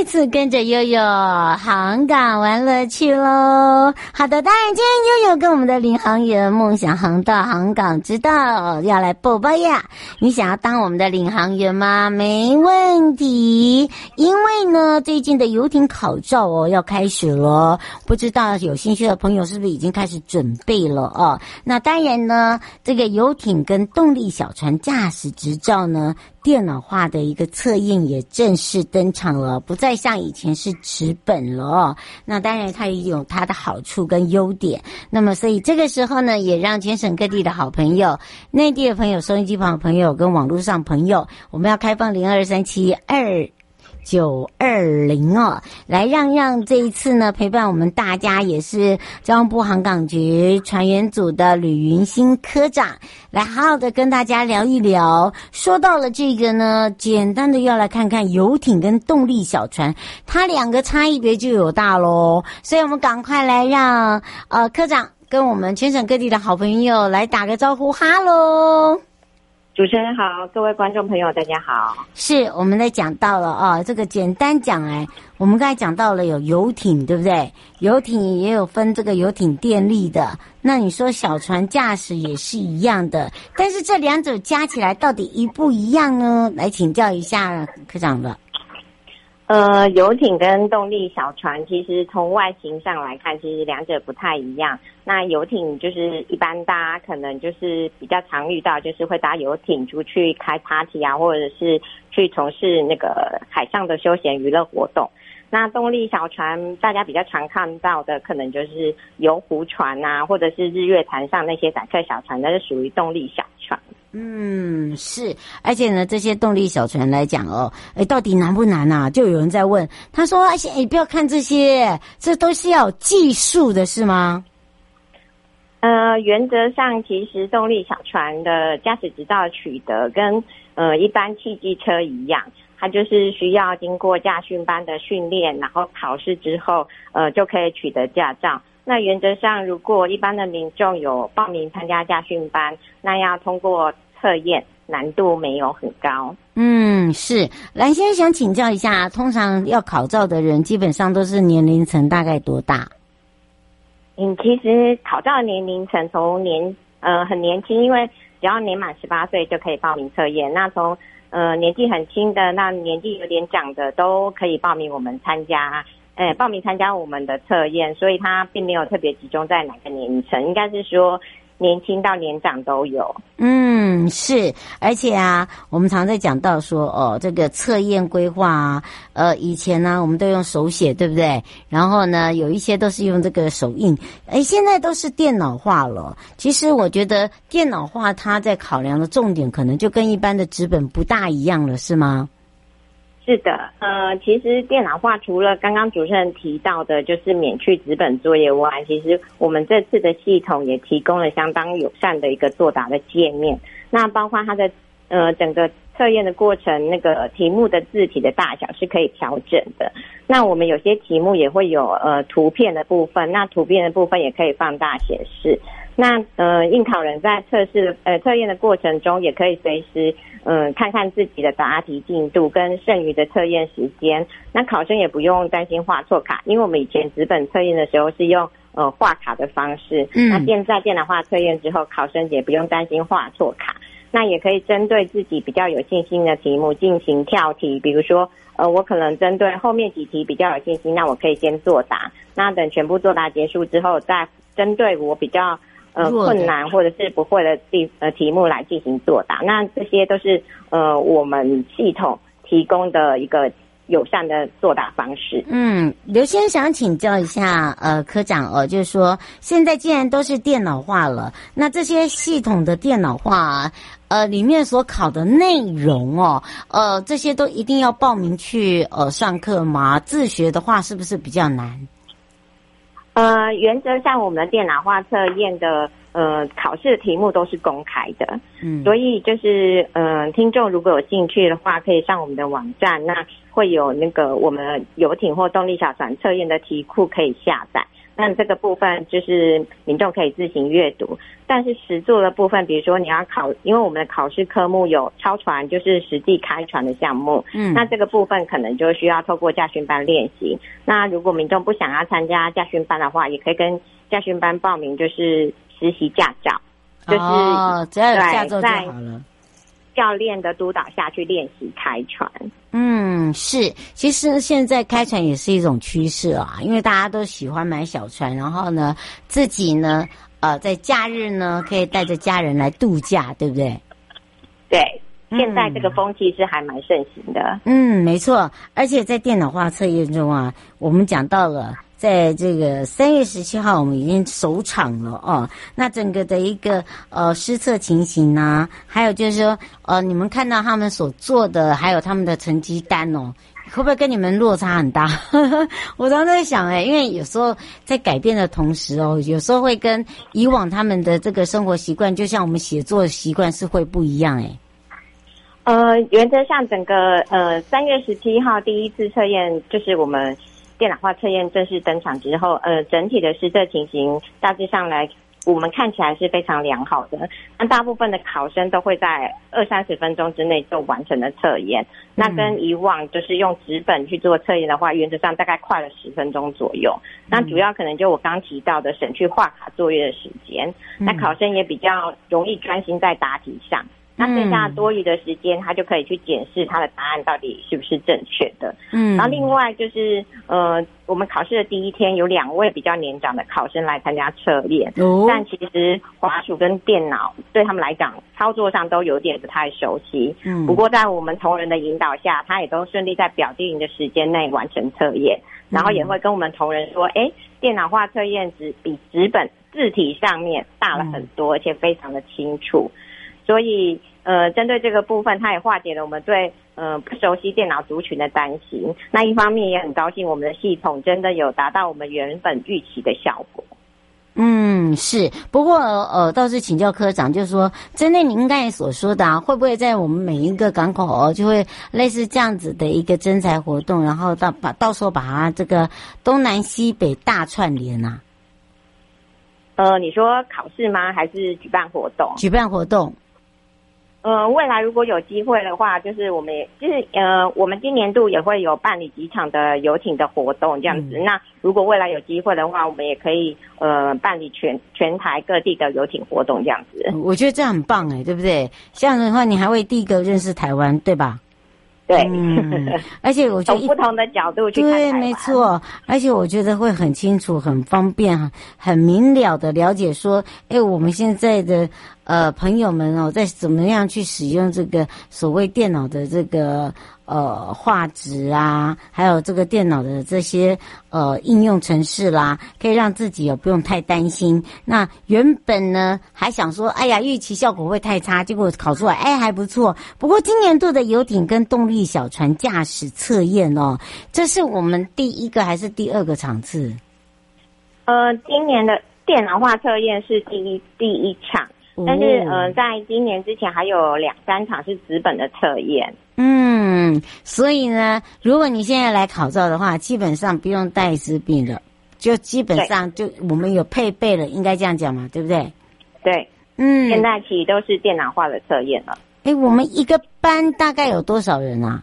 再次跟着悠悠航港玩乐趣喽！好的，当然今天悠悠跟我们的领航员梦想航道航港之道要来报报呀！你想要当我们的领航员吗？没问题，因为呢，最近的游艇考照哦要开始了，不知道有兴趣的朋友是不是已经开始准备了哦？那当然呢，这个游艇跟动力小船驾驶执照呢，电脑化的一个测验也正式登场了。不再像以前是纸本了，那当然它也有它的好处跟优点。那么，所以这个时候呢，也让全省各地的好朋友、内地的朋友、收音机旁的朋友跟网络上朋友，我们要开放零二三七二。九二零哦，来让让这一次呢，陪伴我们大家也是交通部航港局船员组的吕云新科长，来好好的跟大家聊一聊。说到了这个呢，简单的要来看看游艇跟动力小船，它两个差异别就有大喽。所以我们赶快来让呃科长跟我们全省各地的好朋友来打个招呼，哈喽。主持人好，各位观众朋友，大家好。是，我们在讲到了啊、这个简单讲哎，我们刚才讲到了有游艇，对不对？游艇也有分这个游艇电力的，那你说小船驾驶也是一样的，但是这两者加起来到底一不一样呢？来请教一下科长了。呃，游艇跟动力小船，其实从外形上来看，其实两者不太一样。那游艇就是一般大家可能就是比较常遇到，就是会搭游艇出去开 party 啊，或者是去从事那个海上的休闲娱乐活动。那动力小船，大家比较常看到的，可能就是游湖船啊，或者是日月潭上那些载客小船，那是属于动力小。嗯，是，而且呢，这些动力小船来讲哦，哎，到底难不难啊？就有人在问，他说：“哎，哎，不要看这些，这都是要技术的，是吗？”呃，原则上，其实动力小船的驾驶执照取得跟呃一般汽机车一样。它就是需要经过驾训班的训练，然后考试之后，呃，就可以取得驾照。那原则上，如果一般的民众有报名参加驾训班，那要通过测验，难度没有很高。嗯，是。蓝，先生想请教一下，通常要考照的人，基本上都是年龄层大概多大？嗯，其实考照的年龄层从年呃很年轻，因为只要年满十八岁就可以报名测验。那从呃，年纪很轻的，那年纪有点长的，都可以报名我们参加，呃，报名参加我们的测验，所以它并没有特别集中在哪个年龄层，应该是说。年轻到年长都有，嗯，是，而且啊，我们常在讲到说，哦，这个测验规划啊，呃，以前呢，我们都用手写，对不对？然后呢，有一些都是用这个手印，诶，现在都是电脑化了。其实我觉得电脑化它在考量的重点，可能就跟一般的纸本不大一样了，是吗？是的，呃，其实电脑化除了刚刚主持人提到的，就是免去纸本作业外，其实我们这次的系统也提供了相当友善的一个作答的界面。那包括它的呃整个测验的过程，那个题目的字体的大小是可以调整的。那我们有些题目也会有呃图片的部分，那图片的部分也可以放大显示。那呃应考人在测试呃测验的过程中，也可以随时。嗯，看看自己的答题进度跟剩余的测验时间，那考生也不用担心画错卡，因为我们以前纸本测验的时候是用呃画卡的方式，嗯，那现在电脑化测验之后，考生也不用担心画错卡，那也可以针对自己比较有信心的题目进行跳题，比如说呃我可能针对后面几题比较有信心，那我可以先作答，那等全部作答结束之后，再针对我比较。呃，困难或者是不会的题呃题目来进行作答，那这些都是呃我们系统提供的一个友善的作答方式。嗯，刘先生想请教一下呃科长哦，就是说现在既然都是电脑化了，那这些系统的电脑化呃里面所考的内容哦，呃这些都一定要报名去呃上课吗？自学的话是不是比较难？呃，原则上我们的电脑化测验的呃，考试的题目都是公开的，嗯，所以就是嗯、呃，听众如果有兴趣的话，可以上我们的网站，那会有那个我们游艇或动力小船测验的题库可以下载。那这个部分就是民众可以自行阅读，但是实作的部分，比如说你要考，因为我们的考试科目有超船，就是实际开船的项目，嗯，那这个部分可能就需要透过驾训班练习。那如果民众不想要参加驾训班的话，也可以跟驾训班报名，就是实习驾照，就是、哦、只要有驾照就好了。教练的督导下去练习开船。嗯，是，其实现在开船也是一种趋势啊，因为大家都喜欢买小船，然后呢，自己呢，呃，在假日呢，可以带着家人来度假，对不对？对，现在这个风气是还蛮盛行的。嗯，没错，而且在电脑化测验中啊，我们讲到了。在这个三月十七号，我们已经首场了哦。那整个的一个呃施测情形呢、啊，还有就是说呃，你们看到他们所做的，还有他们的成绩单哦，会不会跟你们落差很大？我常在想哎，因为有时候在改变的同时哦，有时候会跟以往他们的这个生活习惯，就像我们写作的习惯是会不一样哎。呃，原则上整个呃三月十七号第一次测验就是我们。电脑化测验正式登场之后，呃，整体的施测情形大致上来，我们看起来是非常良好的。那大部分的考生都会在二三十分钟之内就完成了测验。那跟以往就是用纸本去做测验的话，原则上大概快了十分钟左右。那主要可能就我刚提到的省去画卡作业的时间，那考生也比较容易专心在答题上。那剩下多余的时间，他就可以去检视他的答案到底是不是正确的。嗯，然后另外就是，呃，我们考试的第一天有两位比较年长的考生来参加测验，哦，但其实滑鼠跟电脑对他们来讲操作上都有点不太熟悉。嗯，不过在我们同仁的引导下，他也都顺利在表定的时间内完成测验，然后也会跟我们同仁说，哎，电脑化测验纸比纸本字体上面大了很多，而且非常的清楚，所以。呃，针对这个部分，它也化解了我们对呃不熟悉电脑族群的担心。那一方面也很高兴，我们的系统真的有达到我们原本预期的效果。嗯，是。不过呃，倒是请教科长，就是说，针对您刚才所说的啊，会不会在我们每一个港口哦，就会类似这样子的一个征才活动，然后到把到时候把它这个东南西北大串联啊？呃，你说考试吗？还是举办活动？举办活动。呃，未来如果有机会的话，就是我们也就是呃，我们今年度也会有办理几场的游艇的活动这样子。嗯、那如果未来有机会的话，我们也可以呃办理全全台各地的游艇活动这样子。我觉得这样很棒哎，对不对？这样的话，你还会第一个认识台湾，对吧？对，嗯，而且我觉得从不同的角度去看，对，没错。而且我觉得会很清楚、很方便、很明了的了解说，哎，我们现在的。呃，朋友们哦，在怎么样去使用这个所谓电脑的这个呃画质啊，还有这个电脑的这些呃应用程式啦，可以让自己也不用太担心。那原本呢还想说，哎呀，预期效果会太差，结果考出来，哎，还不错。不过今年度的游艇跟动力小船驾驶测验哦，这是我们第一个还是第二个场次？呃，今年的电脑化测验是第一第一场。但是，呃，在今年之前还有两三场是纸本的测验。嗯，所以呢，如果你现在来考照的话，基本上不用带纸笔了，就基本上就我们有配备了，应该这样讲嘛，对不对？对，嗯，现在其实都是电脑化的测验了。哎，我们一个班大概有多少人啊？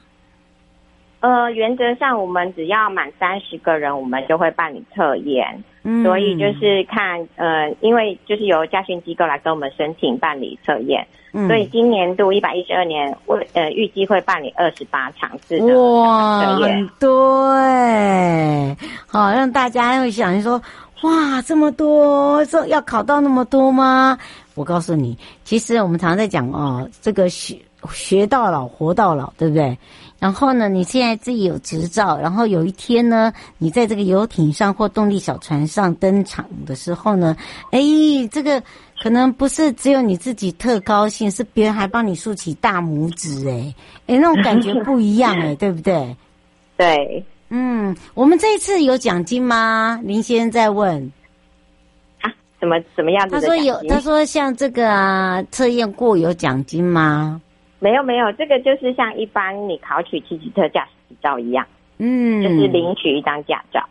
呃，原则上我们只要满三十个人，我们就会办理测验。嗯，所以就是看，呃，因为就是由家训机构来跟我们申请办理测验，嗯，所以今年度一百一十二年，我呃预计会办理二十八场次的测验。哇，很多哎，好让大家会想说，哇，这么多，这要考到那么多吗？我告诉你，其实我们常常在讲哦，这个学学到老，活到老，对不对？然后呢，你现在自己有执照，然后有一天呢，你在这个游艇上或动力小船上登场的时候呢，哎，这个可能不是只有你自己特高兴，是别人还帮你竖起大拇指，哎，哎，那种感觉不一样，哎，对不对？对，嗯，我们这一次有奖金吗？林先生在问。什么什么样？他说有，他说像这个啊，测验过有奖金吗？没有没有，这个就是像一般你考取汽机车驾驶执照一样，嗯，就是领取一张驾照。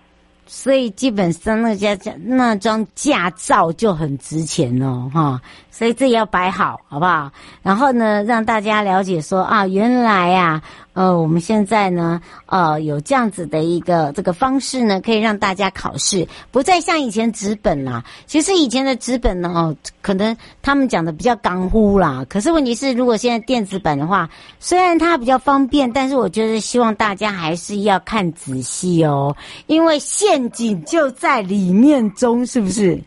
所以基本上那家驾那张驾照就很值钱哦，哈，所以这要摆好，好不好？然后呢，让大家了解说啊，原来啊，呃，我们现在呢，呃，有这样子的一个这个方式呢，可以让大家考试不再像以前纸本啦。其实以前的纸本呢，哦，可能他们讲的比较刚乎啦。可是问题是，如果现在电子版的话，虽然它比较方便，但是我觉得希望大家还是要看仔细哦，因为陷阱就在里面中，是不是？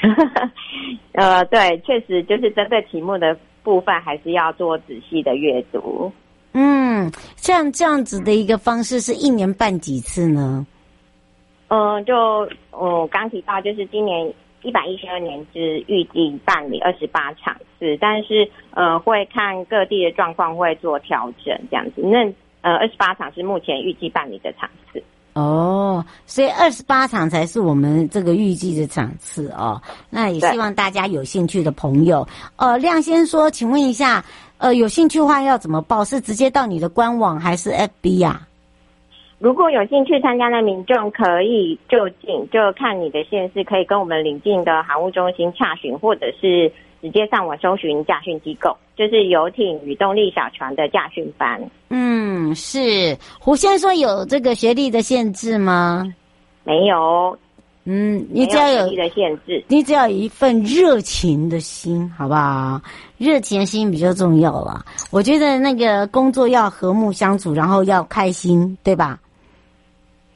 呃，对，确实就是针对题目的部分，还是要做仔细的阅读。嗯，像这样子的一个方式，是一年办几次呢？嗯、呃，就我刚提到，就是今年一百一十二年是预计办理二十八场次，但是呃，会看各地的状况会做调整，这样子。那呃，二十八场是目前预计办理的场次。哦，所以二十八场才是我们这个预计的场次哦。那也希望大家有兴趣的朋友，呃，亮先说，请问一下，呃，有兴趣的话要怎么报？是直接到你的官网还是 FB 呀？如果有兴趣参加的民众，可以就近就看你的县市，可以跟我们邻近的航务中心洽询，或者是。直接上网搜寻驾训机构，就是游艇与动力小船的驾训班。嗯，是胡先生说有这个学历的限制吗？没有。嗯，你只要有学历的限制，你只要有一份热情的心，好不好？热情的心比较重要了。我觉得那个工作要和睦相处，然后要开心，对吧？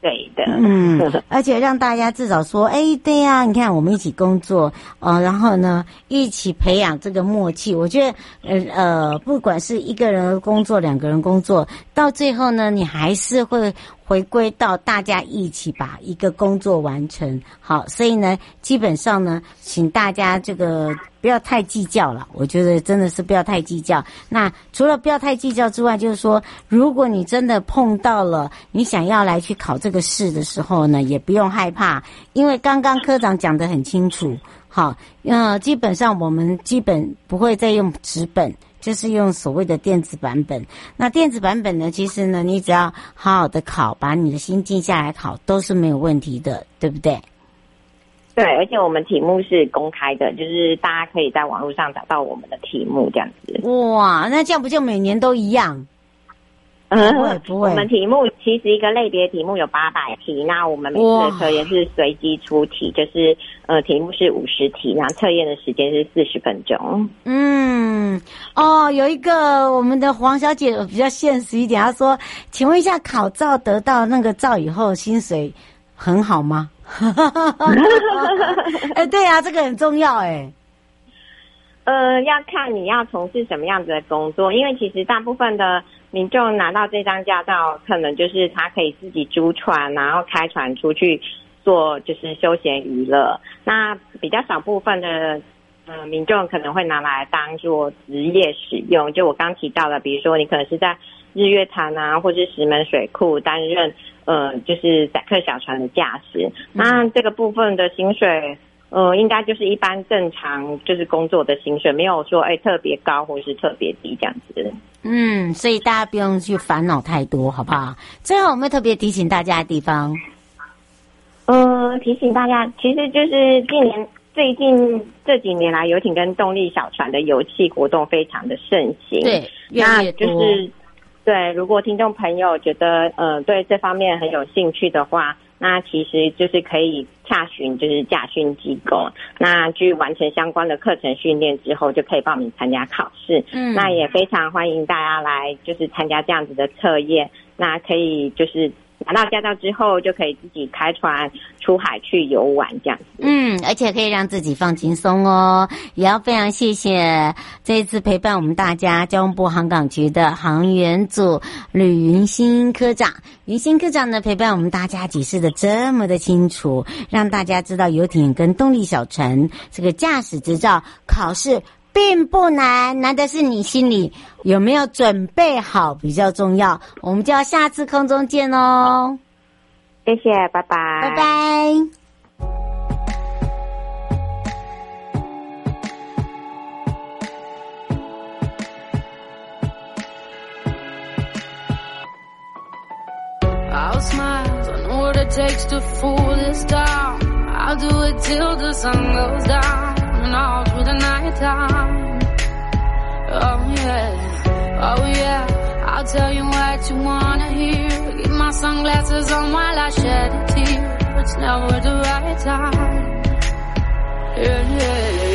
对的，嗯，而且让大家至少说，哎，对呀、啊，你看我们一起工作，呃，然后呢，一起培养这个默契。我觉得，呃呃，不管是一个人工作，两个人工作，到最后呢，你还是会。回归到大家一起把一个工作完成好，所以呢，基本上呢，请大家这个不要太计较了。我觉得真的是不要太计较。那除了不要太计较之外，就是说，如果你真的碰到了你想要来去考这个试的时候呢，也不用害怕，因为刚刚科长讲得很清楚。好，呃，基本上我们基本不会再用纸本。就是用所谓的电子版本。那电子版本呢，其实呢，你只要好好的考，把你的心静下来考，都是没有问题的，对不对？对，而且我们题目是公开的，就是大家可以在网络上找到我们的题目，这样子。哇，那这样不就每年都一样？不会不会，我们题目其实一个类别题目有八百题，那我们每次的测验是随机出题，就是呃题目是五十题，然后测验的时间是四十分钟。嗯，哦，有一个我们的黄小姐比较现实一点，她说：“请问一下，考照得到那个照以后，薪水很好吗？” 哎、欸，对啊，这个很重要哎。呃，要看你要从事什么样子的工作，因为其实大部分的。民众拿到这张驾照，可能就是他可以自己租船，然后开船出去做，就是休闲娱乐。那比较少部分的呃民众可能会拿来当做职业使用。就我刚提到的，比如说你可能是在日月潭啊，或是石门水库担任呃就是载客小船的驾驶。那这个部分的薪水。呃，应该就是一般正常就是工作的薪水，没有说哎特别高或是特别低这样子。嗯，所以大家不用去烦恼太多，好不好？最后我们特别提醒大家的地方，呃，提醒大家，其实就是近年最近这几年来，游艇跟动力小船的游戏活动非常的盛行。对，越越多。那就是对，如果听众朋友觉得呃对这方面很有兴趣的话。那其实就是可以洽询，就是驾训机构。那去完成相关的课程训练之后，就可以报名参加考试。嗯，那也非常欢迎大家来，就是参加这样子的测验。那可以就是。拿到驾照之后，就可以自己开船出海去游玩，这样子。嗯，而且可以让自己放轻松哦。也要非常谢谢这一次陪伴我们大家交通部航港局的航员组吕云新科长。云新科长呢，陪伴我们大家解释的这么的清楚，让大家知道游艇跟动力小船这个驾驶执照考试。并不难，难的是你心里有没有准备好比较重要。我们就要下次空中见哦。谢谢，拜拜，拜拜。I'll smile, I know what it takes to fool this town. I'll do it 'til the sun goes down and all through the night time. sunglasses on while I shed a tear. It's never the right time. yeah. yeah.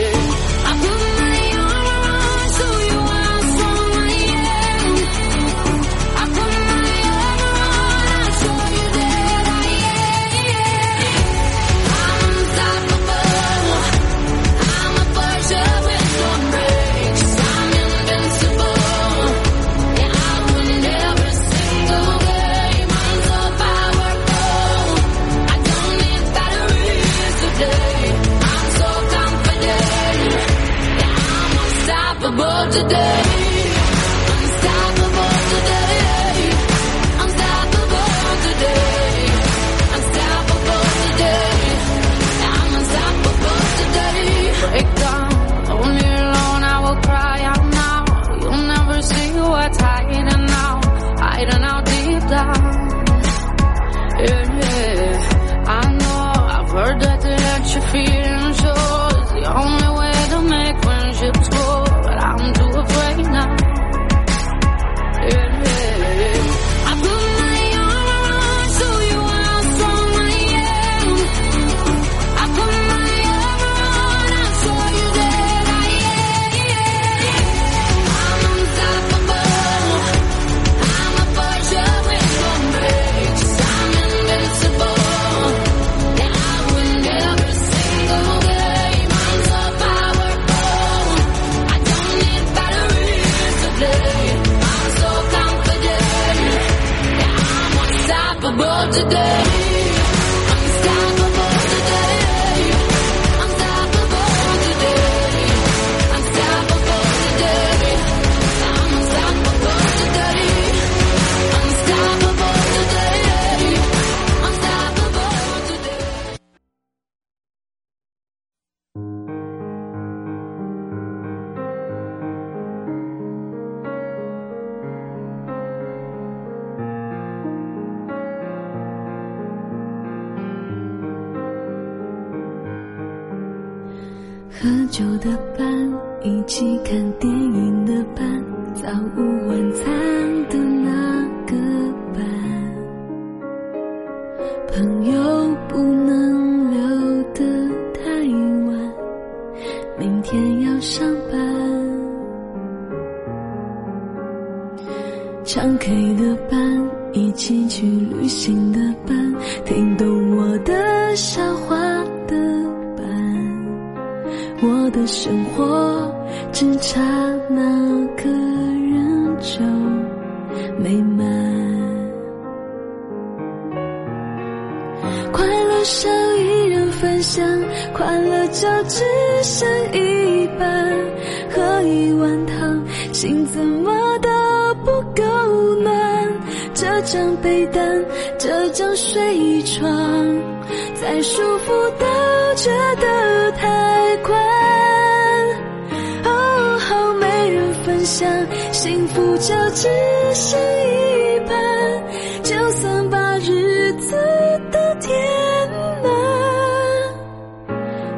就美满快乐少一人分享快乐就只剩一半喝一碗汤心怎么都不够暖这张被单这张睡床再舒服都觉得太快。不就只是一半，就算把日子都填满，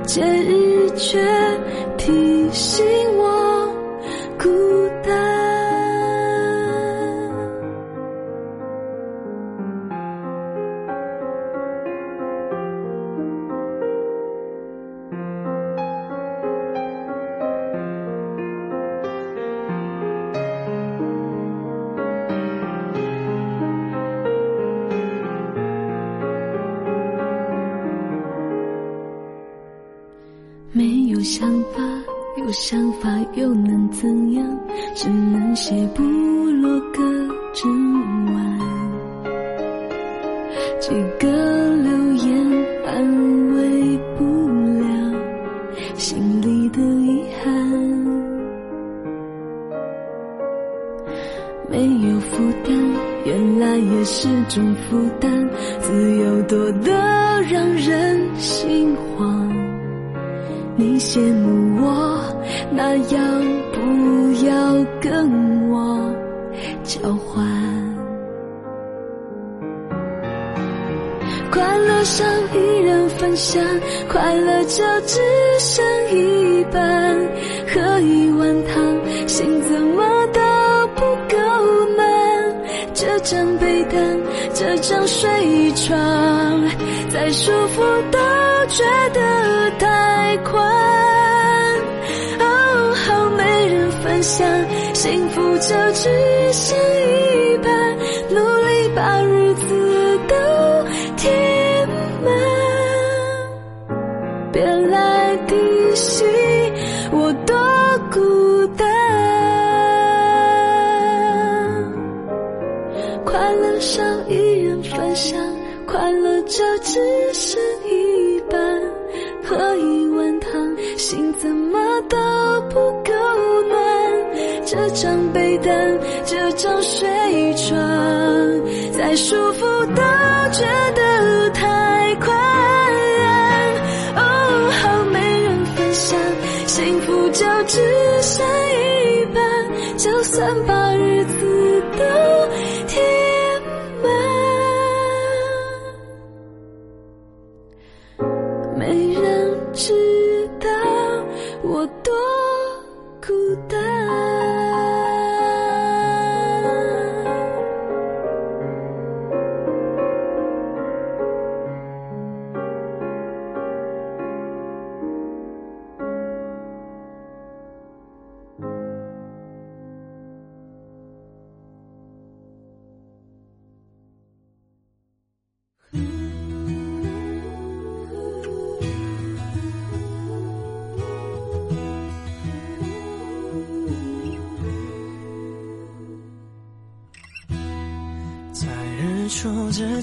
节日却。想法又能怎样？只能写部落格整晚。几个留言安慰不了心里的遗憾。没有负担，原来也是种负担。自由多得让人心慌。你羡慕我。那要不要跟我交换？快乐上一人分享，快乐就只剩一半，喝一碗汤，心怎么都不够满。这张被单，这张睡床，再舒服都觉得太快。想，幸福就只剩一半。努力把日子都填满，别来提醒我多孤单。快乐少一人分享，快乐就只张被单，这张睡床，再舒服都觉得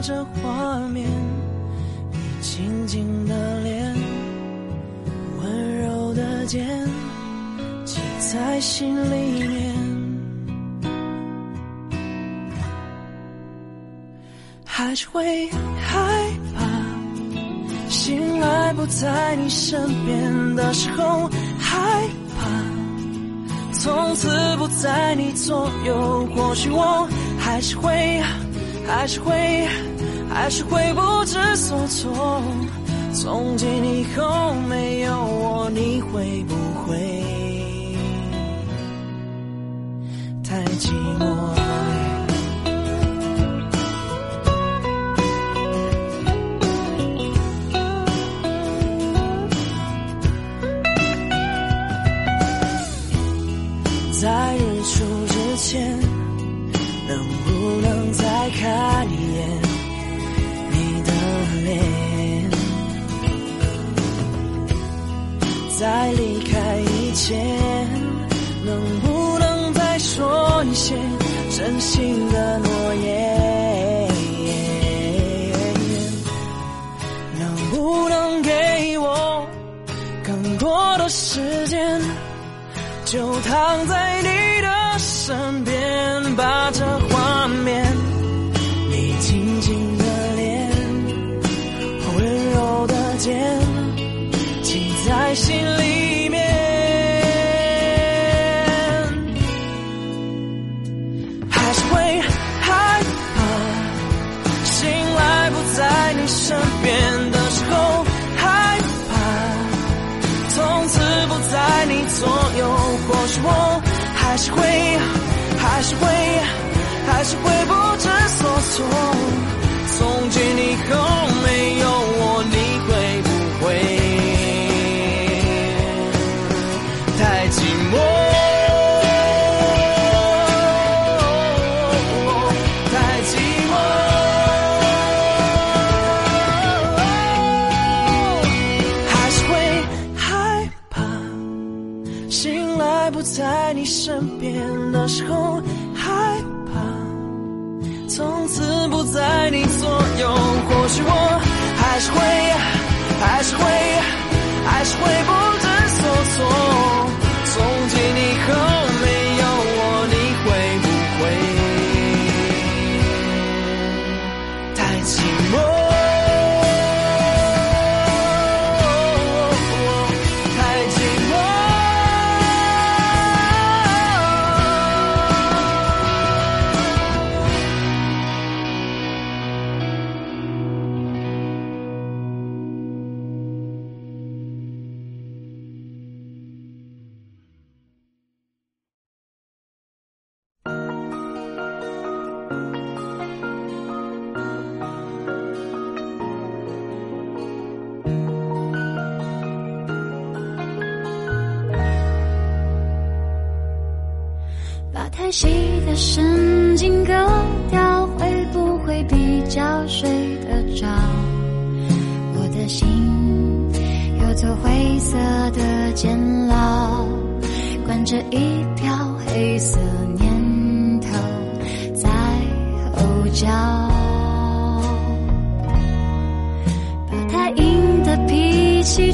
这画面，你静静的脸，温柔的肩，记在心里面。还是会害怕，醒来不在你身边的时候，害怕。从此不在你左右，或许我还是会，还是会，还是会不知所措。从今以后没有我，你会不会太寂寞？躺在你的身边，把这画面，你静静的脸，温柔的肩，记在心里面。还是会害怕，醒来不在你身边会，还是会，还是会不知所措。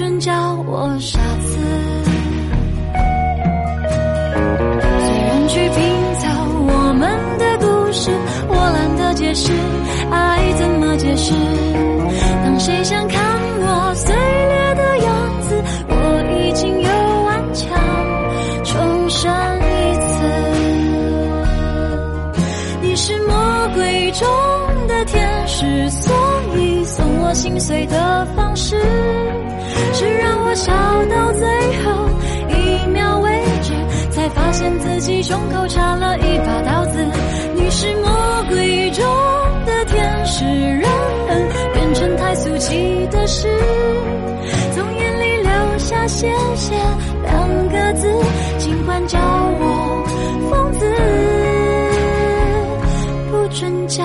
准叫我傻子。别人去拼凑我们的故事，我懒得解释爱怎么解释？当谁想看我碎裂的样子，我已经又顽强重生一次。你是魔鬼中的天使，所以送我心碎的方自己胸口插了一把刀子。你是魔鬼中的天使，让恨变成太俗气的事，从眼里流下谢谢两个字，尽管叫我疯子，不准叫